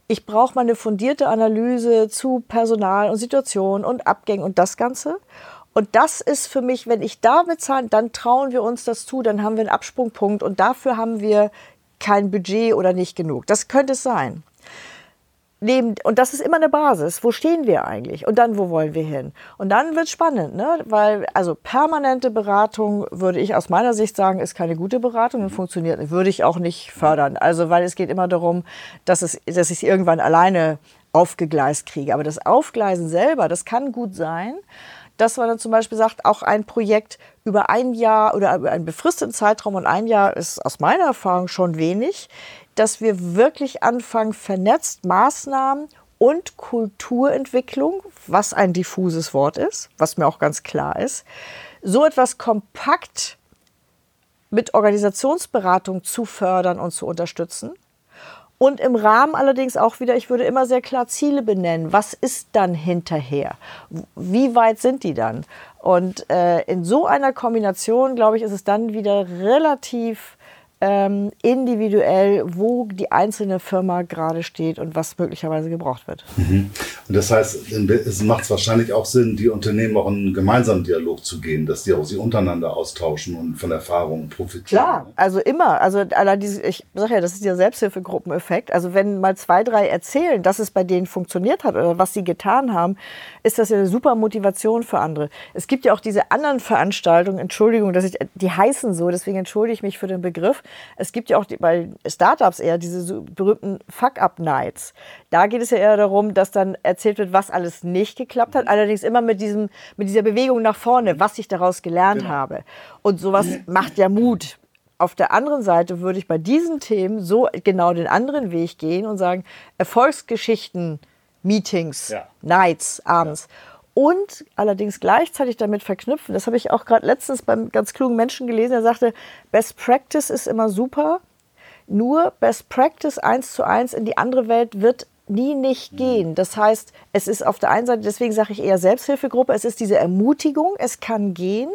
ich brauche mal eine fundierte Analyse zu Personal und Situation und Abgängen und das Ganze. Und das ist für mich, wenn ich da bezahle, dann trauen wir uns das zu, dann haben wir einen Absprungpunkt und dafür haben wir kein Budget oder nicht genug. Das könnte es sein neben, und das ist immer eine Basis. Wo stehen wir eigentlich? Und dann, wo wollen wir hin? Und dann wird es spannend, ne? weil also permanente Beratung, würde ich aus meiner Sicht sagen, ist keine gute Beratung und funktioniert, würde ich auch nicht fördern. Also, weil es geht immer darum, dass, es, dass ich es irgendwann alleine aufgegleist kriege. Aber das Aufgleisen selber, das kann gut sein, dass man dann zum Beispiel sagt, auch ein Projekt über ein Jahr oder über einen befristeten Zeitraum und ein Jahr ist aus meiner Erfahrung schon wenig dass wir wirklich anfangen, vernetzt Maßnahmen und Kulturentwicklung, was ein diffuses Wort ist, was mir auch ganz klar ist, so etwas kompakt mit Organisationsberatung zu fördern und zu unterstützen. Und im Rahmen allerdings auch wieder, ich würde immer sehr klar Ziele benennen. Was ist dann hinterher? Wie weit sind die dann? Und äh, in so einer Kombination, glaube ich, ist es dann wieder relativ ähm, individuell, wo die einzelne Firma gerade steht und was möglicherweise gebraucht wird. Mhm. Und das heißt, es macht wahrscheinlich auch Sinn, die Unternehmen auch in einen gemeinsamen Dialog zu gehen, dass die auch sich untereinander austauschen und von Erfahrungen profitieren. Klar, also immer. Also ich sage ja, das ist der Selbsthilfegruppeneffekt. Also wenn mal zwei, drei erzählen, dass es bei denen funktioniert hat oder was sie getan haben, ist das ja eine super Motivation für andere. Es gibt ja auch diese anderen Veranstaltungen, Entschuldigung, dass ich, die heißen so, deswegen entschuldige ich mich für den Begriff. Es gibt ja auch die, bei Startups eher diese so berühmten Fuck-Up-Nights. Da geht es ja eher darum, dass dann erzählt wird, was alles nicht geklappt hat, allerdings immer mit, diesem, mit dieser Bewegung nach vorne, was ich daraus gelernt genau. habe. Und sowas macht ja Mut. Auf der anderen Seite würde ich bei diesen Themen so genau den anderen Weg gehen und sagen, Erfolgsgeschichten, Meetings, ja. Nights, abends. Ja und allerdings gleichzeitig damit verknüpfen. Das habe ich auch gerade letztens beim ganz klugen Menschen gelesen. Er sagte, Best Practice ist immer super, nur Best Practice eins zu eins in die andere Welt wird nie nicht mhm. gehen. Das heißt, es ist auf der einen Seite, deswegen sage ich eher Selbsthilfegruppe, es ist diese Ermutigung, es kann gehen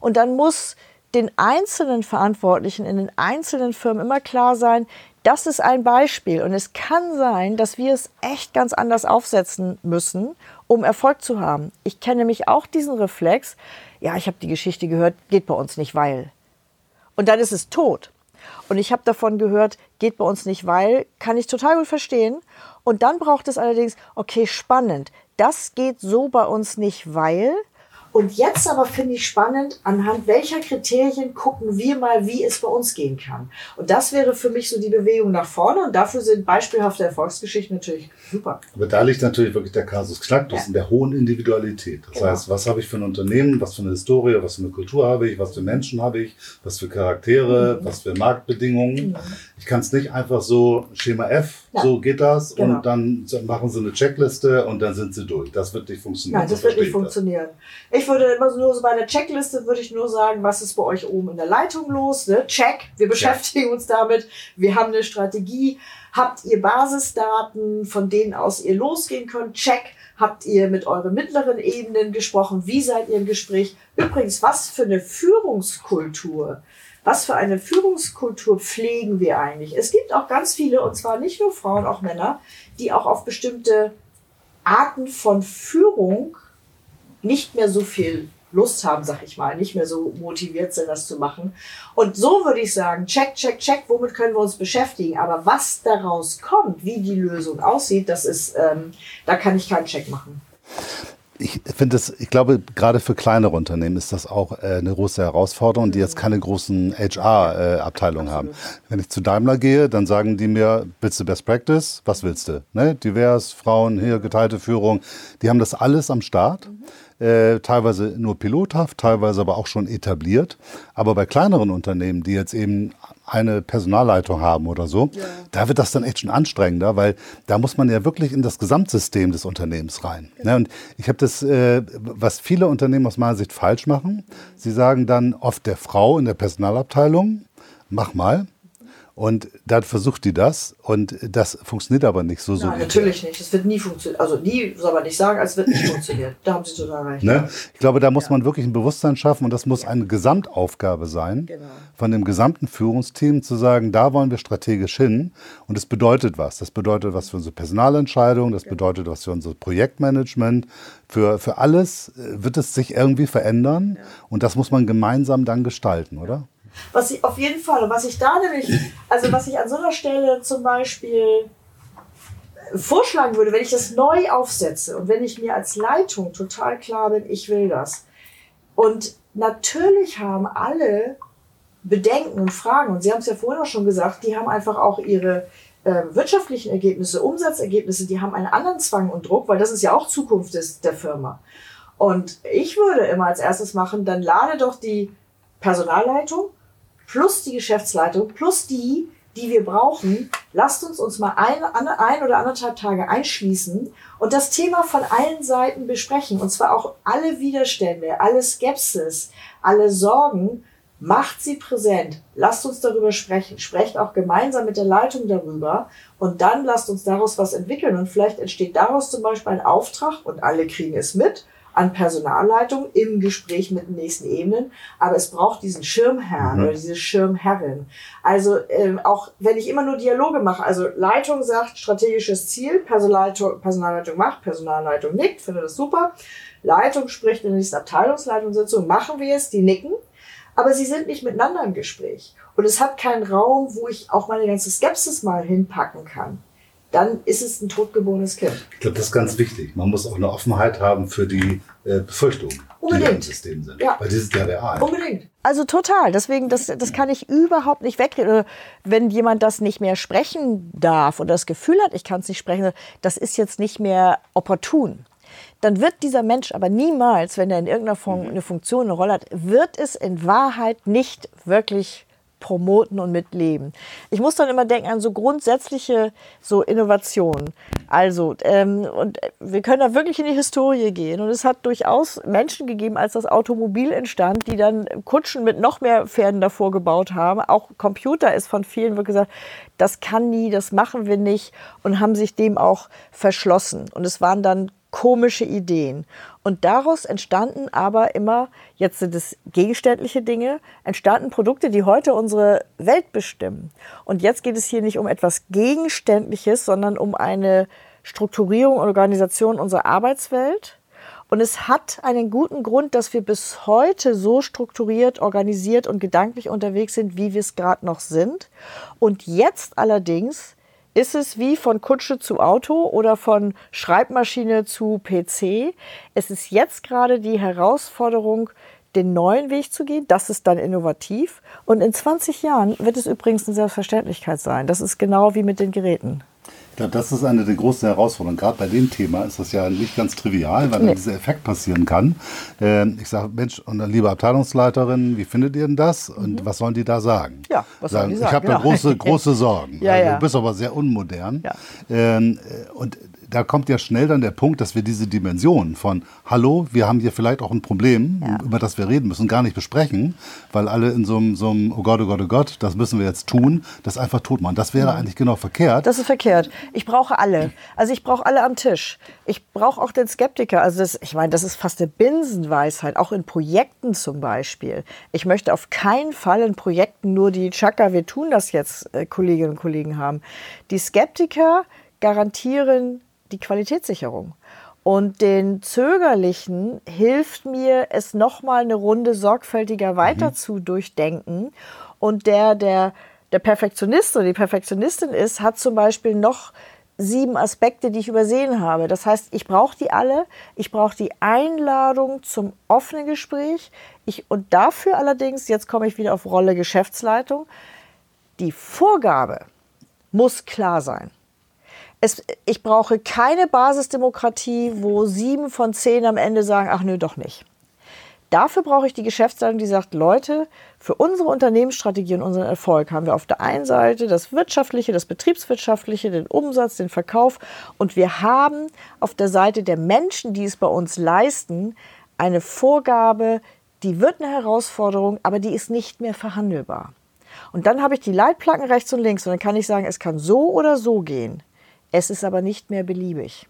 und dann muss den einzelnen Verantwortlichen in den einzelnen Firmen immer klar sein, das ist ein Beispiel und es kann sein, dass wir es echt ganz anders aufsetzen müssen um Erfolg zu haben. Ich kenne nämlich auch diesen Reflex, ja, ich habe die Geschichte gehört, geht bei uns nicht, weil. Und dann ist es tot. Und ich habe davon gehört, geht bei uns nicht, weil, kann ich total gut verstehen. Und dann braucht es allerdings, okay, spannend, das geht so bei uns nicht, weil, und jetzt aber finde ich spannend, anhand welcher Kriterien gucken wir mal, wie es bei uns gehen kann. Und das wäre für mich so die Bewegung nach vorne. Und dafür sind beispielhafte Erfolgsgeschichten natürlich super. Aber da liegt natürlich wirklich der Kasus Knacktus ja. in der hohen Individualität. Das genau. heißt, was habe ich für ein Unternehmen, was für eine Historie, was für eine Kultur habe ich, was für Menschen habe ich, was für Charaktere, mhm. was für Marktbedingungen. Mhm. Ich kann es nicht einfach so Schema F, ja. so geht das genau. und dann machen sie eine Checkliste und dann sind sie durch. Das wird nicht funktionieren. Nein, das wird nicht funktionieren. Ich ich würde immer nur so bei der Checkliste würde ich nur sagen, was ist bei euch oben in der Leitung los? Ne? Check, wir beschäftigen ja. uns damit, wir haben eine Strategie. Habt ihr Basisdaten, von denen aus ihr losgehen könnt? Check. Habt ihr mit euren mittleren Ebenen gesprochen? Wie seid ihr im Gespräch? Übrigens, was für eine Führungskultur was für eine Führungskultur pflegen wir eigentlich? Es gibt auch ganz viele, und zwar nicht nur Frauen, auch Männer, die auch auf bestimmte Arten von Führung nicht mehr so viel Lust haben, sag ich mal, nicht mehr so motiviert sind, das zu machen. Und so würde ich sagen, check, check, check, womit können wir uns beschäftigen. Aber was daraus kommt, wie die Lösung aussieht, das ist, ähm, da kann ich keinen Check machen ich finde es, ich glaube, gerade für kleinere Unternehmen ist das auch äh, eine große Herausforderung, die jetzt keine großen HR-Abteilungen äh, haben. Wenn ich zu Daimler gehe, dann sagen die mir, willst du Best Practice? Was willst du? Ne? Divers, Frauen, hier geteilte Führung. Die haben das alles am Start. Mhm äh, teilweise nur pilothaft, teilweise aber auch schon etabliert. Aber bei kleineren Unternehmen, die jetzt eben eine Personalleitung haben oder so, ja. da wird das dann echt schon anstrengender, weil da muss man ja wirklich in das Gesamtsystem des Unternehmens rein. Genau. Ne? Und ich habe das, äh, was viele Unternehmen aus meiner Sicht falsch machen, sie sagen dann oft der Frau in der Personalabteilung, mach mal. Und dann versucht die das und das funktioniert aber nicht so so. Nein, natürlich nicht. Das wird nie funktionieren. Also nie soll man nicht sagen, als wird nicht funktionieren. Da haben Sie total recht. Ne? Ich glaube, da muss ja. man wirklich ein Bewusstsein schaffen und das muss eine Gesamtaufgabe sein genau. von dem gesamten Führungsteam zu sagen, da wollen wir strategisch hin und das bedeutet was. Das bedeutet was für unsere Personalentscheidung, das genau. bedeutet was für unser Projektmanagement. Für, für alles äh, wird es sich irgendwie verändern ja. und das muss man gemeinsam dann gestalten, oder? Was ich auf jeden Fall, was ich da nämlich, also was ich an so einer Stelle zum Beispiel vorschlagen würde, wenn ich das neu aufsetze und wenn ich mir als Leitung total klar bin, ich will das. Und natürlich haben alle Bedenken und Fragen, und Sie haben es ja vorhin auch schon gesagt, die haben einfach auch ihre äh, wirtschaftlichen Ergebnisse, Umsatzergebnisse, die haben einen anderen Zwang und Druck, weil das ist ja auch Zukunft des, der Firma. Und ich würde immer als erstes machen, dann lade doch die Personalleitung plus die Geschäftsleitung plus die, die wir brauchen. Lasst uns uns mal ein, ein oder anderthalb Tage einschließen und das Thema von allen Seiten besprechen. Und zwar auch alle Widerstände, alle Skepsis, alle Sorgen. Macht sie präsent. Lasst uns darüber sprechen. Sprecht auch gemeinsam mit der Leitung darüber. Und dann lasst uns daraus was entwickeln. Und vielleicht entsteht daraus zum Beispiel ein Auftrag und alle kriegen es mit an Personalleitung im Gespräch mit den nächsten Ebenen. Aber es braucht diesen Schirmherrn mhm. oder diese Schirmherrin. Also ähm, auch wenn ich immer nur Dialoge mache, also Leitung sagt strategisches Ziel, Personalleitung, Personalleitung macht, Personalleitung nickt, finde das super. Leitung spricht in der nächsten Abteilungsleitungssitzung, machen wir es, die nicken. Aber sie sind nicht miteinander im Gespräch. Und es hat keinen Raum, wo ich auch meine ganze Skepsis mal hinpacken kann dann ist es ein totgeborenes Kind. Ich glaube, das ist ganz wichtig. Man muss auch eine Offenheit haben für die äh, Befürchtungen, Unbedingt. die im System sind. Ja. Weil die sind ja real. Unbedingt. Also total. Deswegen, das, das kann ich überhaupt nicht wegreden. Wenn jemand das nicht mehr sprechen darf oder das Gefühl hat, ich kann es nicht sprechen, das ist jetzt nicht mehr opportun dann wird dieser Mensch aber niemals, wenn er in irgendeiner Form mhm. eine Funktion, eine Rolle hat, wird es in Wahrheit nicht wirklich promoten und mitleben. Ich muss dann immer denken an so grundsätzliche so Innovationen. Also, ähm, und wir können da wirklich in die Historie gehen. Und es hat durchaus Menschen gegeben, als das Automobil entstand, die dann Kutschen mit noch mehr Pferden davor gebaut haben. Auch Computer ist von vielen wirklich gesagt, das kann nie, das machen wir nicht und haben sich dem auch verschlossen. Und es waren dann komische Ideen. Und daraus entstanden aber immer, jetzt sind es gegenständliche Dinge, entstanden Produkte, die heute unsere Welt bestimmen. Und jetzt geht es hier nicht um etwas Gegenständliches, sondern um eine Strukturierung und Organisation unserer Arbeitswelt. Und es hat einen guten Grund, dass wir bis heute so strukturiert, organisiert und gedanklich unterwegs sind, wie wir es gerade noch sind. Und jetzt allerdings ist es wie von Kutsche zu Auto oder von Schreibmaschine zu PC. Es ist jetzt gerade die Herausforderung, den neuen Weg zu gehen. Das ist dann innovativ. Und in 20 Jahren wird es übrigens eine Selbstverständlichkeit sein. Das ist genau wie mit den Geräten. Glaube, das ist eine der großen Herausforderungen. Gerade bei dem Thema ist das ja nicht ganz trivial, weil nee. dieser Effekt passieren kann. Ähm, ich sage, Mensch, und dann liebe Abteilungsleiterin, wie findet ihr denn das? Und mhm. was sollen die da sagen? Ja, was sagen, sollen die sagen? Ich habe genau. da große, große Sorgen. ja, also, ja. Du bist aber sehr unmodern. Ja. Ähm, äh, und da kommt ja schnell dann der Punkt, dass wir diese Dimension von Hallo, wir haben hier vielleicht auch ein Problem, ja. über das wir reden müssen, gar nicht besprechen, weil alle in so einem, so einem Oh Gott, oh Gott, oh Gott, das müssen wir jetzt tun, das einfach tot machen. Das wäre ja. eigentlich genau verkehrt. Das ist verkehrt. Ich brauche alle. Also ich brauche alle am Tisch. Ich brauche auch den Skeptiker. Also das, ich meine, das ist fast eine Binsenweisheit, auch in Projekten zum Beispiel. Ich möchte auf keinen Fall in Projekten nur die Chaka, wir tun das jetzt, äh, Kolleginnen und Kollegen haben. Die Skeptiker garantieren die Qualitätssicherung. Und den Zögerlichen hilft mir, es nochmal eine Runde sorgfältiger weiter mhm. zu durchdenken. Und der, der, der Perfektionist oder die Perfektionistin ist, hat zum Beispiel noch sieben Aspekte, die ich übersehen habe. Das heißt, ich brauche die alle. Ich brauche die Einladung zum offenen Gespräch. Ich, und dafür allerdings, jetzt komme ich wieder auf Rolle Geschäftsleitung, die Vorgabe muss klar sein es, ich brauche keine Basisdemokratie, wo sieben von zehn am Ende sagen, ach nö, doch nicht. Dafür brauche ich die Geschäftsleitung, die sagt, Leute, für unsere Unternehmensstrategie und unseren Erfolg haben wir auf der einen Seite das Wirtschaftliche, das Betriebswirtschaftliche, den Umsatz, den Verkauf und wir haben auf der Seite der Menschen, die es bei uns leisten, eine Vorgabe, die wird eine Herausforderung, aber die ist nicht mehr verhandelbar. Und dann habe ich die Leitplanken rechts und links und dann kann ich sagen, es kann so oder so gehen. Es ist aber nicht mehr beliebig.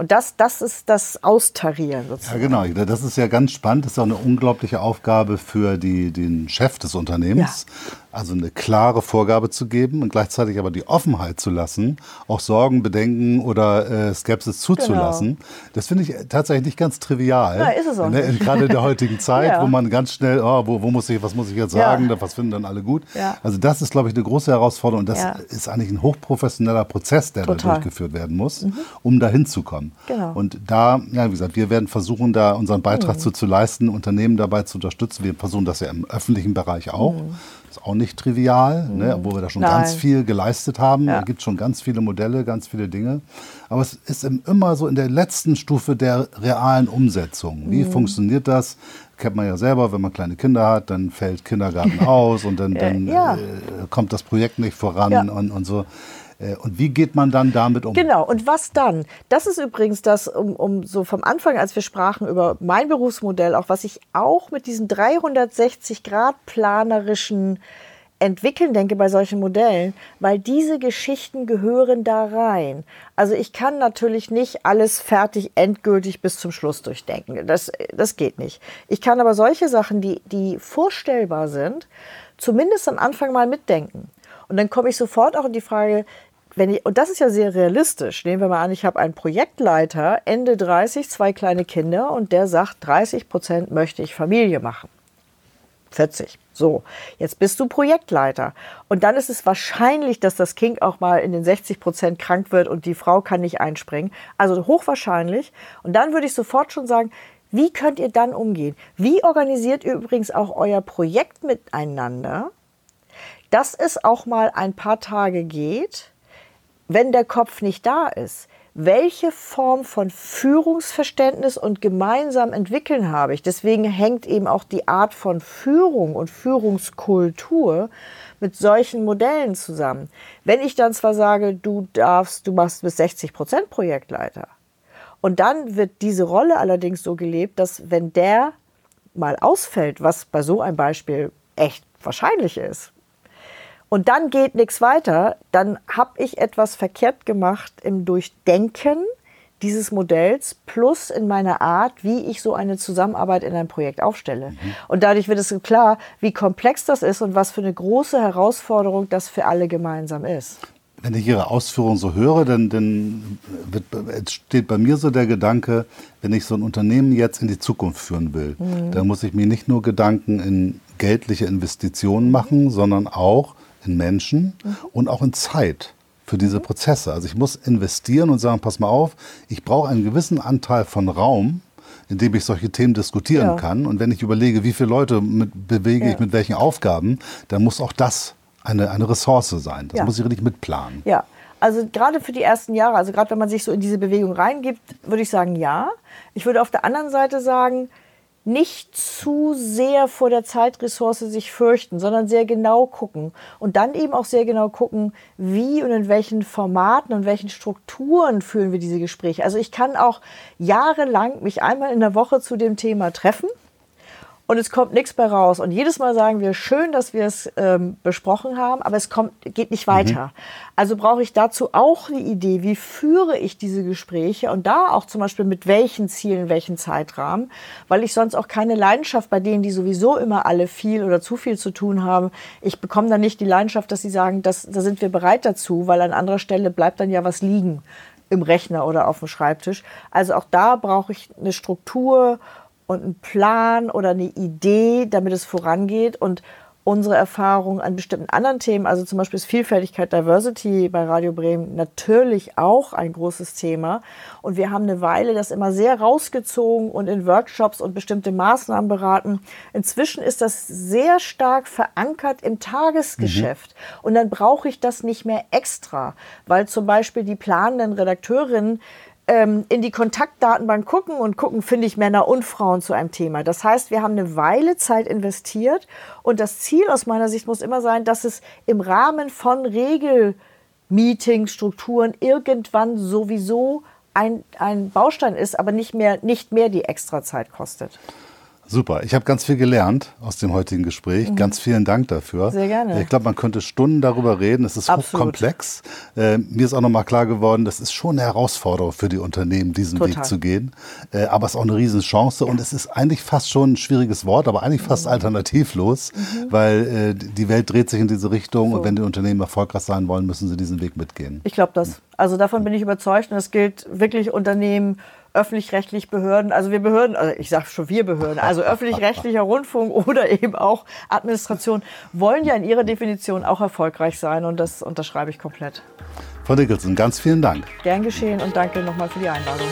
Und das, das ist das Austarieren sozusagen. Ja, genau. Das ist ja ganz spannend. Das ist auch eine unglaubliche Aufgabe für die, den Chef des Unternehmens. Ja. Also eine klare Vorgabe zu geben und gleichzeitig aber die Offenheit zu lassen, auch Sorgen, Bedenken oder äh, Skepsis zuzulassen. Genau. Das finde ich tatsächlich nicht ganz trivial. Ja, ist es auch ne? Gerade in der heutigen Zeit, ja. wo man ganz schnell, oh, wo, wo, muss ich, was muss ich jetzt sagen, ja. was finden dann alle gut. Ja. Also das ist, glaube ich, eine große Herausforderung und das ist eigentlich ein hochprofessioneller Prozess, der Total. da durchgeführt werden muss, mhm. um dahin zu kommen. Genau. Und da, ja, wie gesagt, wir werden versuchen, da unseren Beitrag mhm. zu, zu leisten, Unternehmen dabei zu unterstützen. Wir versuchen das ja im öffentlichen Bereich auch. Mhm. Ist auch nicht trivial, mhm. ne, obwohl wir da schon Nein. ganz viel geleistet haben. Ja. Da gibt schon ganz viele Modelle, ganz viele Dinge. Aber es ist immer so in der letzten Stufe der realen Umsetzung. Wie mhm. funktioniert das? Kennt man ja selber, wenn man kleine Kinder hat, dann fällt Kindergarten aus und dann, dann ja. äh, kommt das Projekt nicht voran ja. und, und so. Äh, und wie geht man dann damit um? Genau, und was dann? Das ist übrigens das, um, um so vom Anfang, als wir sprachen über mein Berufsmodell, auch was ich auch mit diesem 360 Grad planerischen entwickeln denke bei solchen Modellen, weil diese Geschichten gehören da rein. Also ich kann natürlich nicht alles fertig endgültig bis zum Schluss durchdenken. Das, das geht nicht. Ich kann aber solche Sachen, die, die vorstellbar sind, zumindest am Anfang mal mitdenken. Und dann komme ich sofort auch in die Frage, wenn ich, und das ist ja sehr realistisch. Nehmen wir mal an, ich habe einen Projektleiter, Ende 30, zwei kleine Kinder und der sagt, 30 Prozent möchte ich Familie machen. 40. So, jetzt bist du Projektleiter. Und dann ist es wahrscheinlich, dass das Kind auch mal in den 60 Prozent krank wird und die Frau kann nicht einspringen. Also hochwahrscheinlich. Und dann würde ich sofort schon sagen, wie könnt ihr dann umgehen? Wie organisiert ihr übrigens auch euer Projekt miteinander, dass es auch mal ein paar Tage geht, wenn der Kopf nicht da ist, welche Form von Führungsverständnis und gemeinsam entwickeln habe ich. Deswegen hängt eben auch die Art von Führung und Führungskultur mit solchen Modellen zusammen. Wenn ich dann zwar sage, du darfst, du machst bis 60 Prozent Projektleiter. Und dann wird diese Rolle allerdings so gelebt, dass wenn der mal ausfällt, was bei so einem Beispiel echt wahrscheinlich ist, und dann geht nichts weiter, dann habe ich etwas verkehrt gemacht im Durchdenken dieses Modells plus in meiner Art, wie ich so eine Zusammenarbeit in ein Projekt aufstelle. Mhm. Und dadurch wird es klar, wie komplex das ist und was für eine große Herausforderung das für alle gemeinsam ist. Wenn ich Ihre Ausführungen so höre, dann, dann wird, entsteht bei mir so der Gedanke, wenn ich so ein Unternehmen jetzt in die Zukunft führen will, mhm. dann muss ich mir nicht nur Gedanken in geldliche Investitionen machen, sondern auch in Menschen und auch in Zeit für diese mhm. Prozesse. Also ich muss investieren und sagen, pass mal auf, ich brauche einen gewissen Anteil von Raum, in dem ich solche Themen diskutieren ja. kann. Und wenn ich überlege, wie viele Leute mit, bewege ja. ich mit welchen Aufgaben, dann muss auch das eine, eine Ressource sein. Das ja. muss ich richtig mitplanen. Ja, also gerade für die ersten Jahre, also gerade wenn man sich so in diese Bewegung reingibt, würde ich sagen, ja. Ich würde auf der anderen Seite sagen, nicht zu sehr vor der Zeitressource sich fürchten, sondern sehr genau gucken und dann eben auch sehr genau gucken, wie und in welchen Formaten und welchen Strukturen führen wir diese Gespräche. Also ich kann auch jahrelang mich einmal in der Woche zu dem Thema treffen und es kommt nichts mehr raus. Und jedes Mal sagen wir, schön, dass wir es ähm, besprochen haben, aber es kommt, geht nicht weiter. Mhm. Also brauche ich dazu auch eine Idee, wie führe ich diese Gespräche und da auch zum Beispiel mit welchen Zielen, welchen Zeitrahmen, weil ich sonst auch keine Leidenschaft bei denen, die sowieso immer alle viel oder zu viel zu tun haben. Ich bekomme dann nicht die Leidenschaft, dass sie sagen, das, da sind wir bereit dazu, weil an anderer Stelle bleibt dann ja was liegen im Rechner oder auf dem Schreibtisch. Also auch da brauche ich eine Struktur und einen Plan oder eine Idee, damit es vorangeht. Und unsere Erfahrung an bestimmten anderen Themen, also zum Beispiel ist Vielfältigkeit, Diversity bei Radio Bremen natürlich auch ein großes Thema. Und wir haben eine Weile das immer sehr rausgezogen und in Workshops und bestimmte Maßnahmen beraten. Inzwischen ist das sehr stark verankert im Tagesgeschäft. Mhm. Und dann brauche ich das nicht mehr extra, weil zum Beispiel die planenden Redakteurinnen ähm, in die Kontaktdatenbank gucken und gucken, finde ich Männer und Frauen zu einem Thema. Das heißt, wir haben eine Weile Zeit investiert und das Ziel aus meiner Sicht muss immer sein, dass es im Rahmen von Regelmeetings, Strukturen irgendwann sowieso ein, ein Baustein ist, aber nicht mehr, nicht mehr die extra Zeit kostet. Super. Ich habe ganz viel gelernt aus dem heutigen Gespräch. Mhm. Ganz vielen Dank dafür. Sehr gerne. Ich glaube, man könnte Stunden darüber reden. Es ist Absolut. hochkomplex. Äh, mir ist auch nochmal klar geworden, das ist schon eine Herausforderung für die Unternehmen, diesen Total. Weg zu gehen. Äh, aber es ist auch eine Riesenchance. Ja. Und es ist eigentlich fast schon ein schwieriges Wort, aber eigentlich fast mhm. alternativlos, mhm. weil äh, die Welt dreht sich in diese Richtung. So. Und wenn die Unternehmen erfolgreich sein wollen, müssen sie diesen Weg mitgehen. Ich glaube das. Also davon bin ich überzeugt. Und es gilt wirklich Unternehmen, öffentlich-rechtlich Behörden, also wir Behörden, also ich sage schon wir Behörden, also öffentlich-rechtlicher Rundfunk oder eben auch Administration, wollen ja in ihrer Definition auch erfolgreich sein und das unterschreibe ich komplett. Frau Dickelson, ganz vielen Dank. Gern geschehen und danke nochmal für die Einladung.